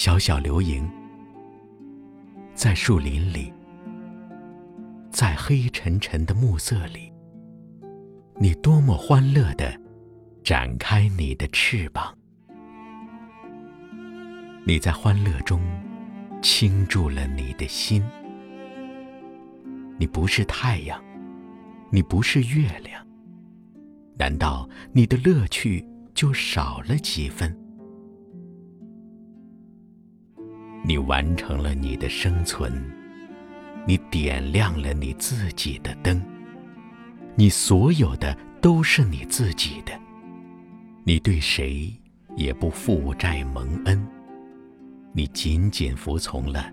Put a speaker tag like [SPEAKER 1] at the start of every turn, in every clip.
[SPEAKER 1] 小小流萤，在树林里，在黑沉沉的暮色里，你多么欢乐地展开你的翅膀。你在欢乐中倾注了你的心。你不是太阳，你不是月亮，难道你的乐趣就少了几分？你完成了你的生存，你点亮了你自己的灯，你所有的都是你自己的，你对谁也不负债蒙恩。你仅仅服从了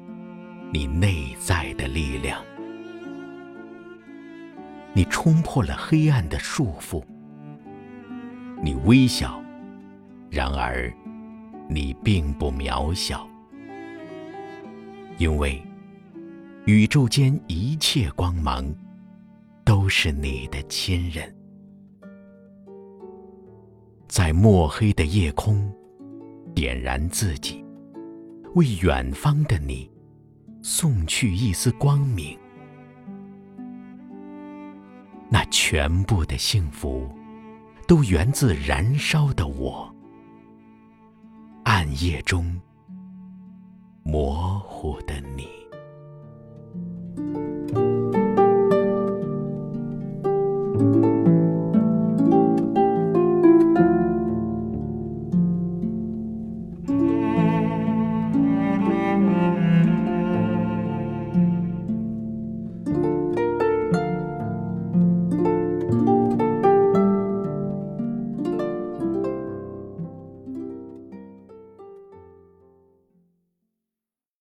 [SPEAKER 1] 你内在的力量，你冲破了黑暗的束缚。你微小，然而你并不渺小，因为宇宙间一切光芒都是你的亲人，在墨黑的夜空点燃自己。为远方的你送去一丝光明，那全部的幸福都源自燃烧的我，暗夜中模糊我等你。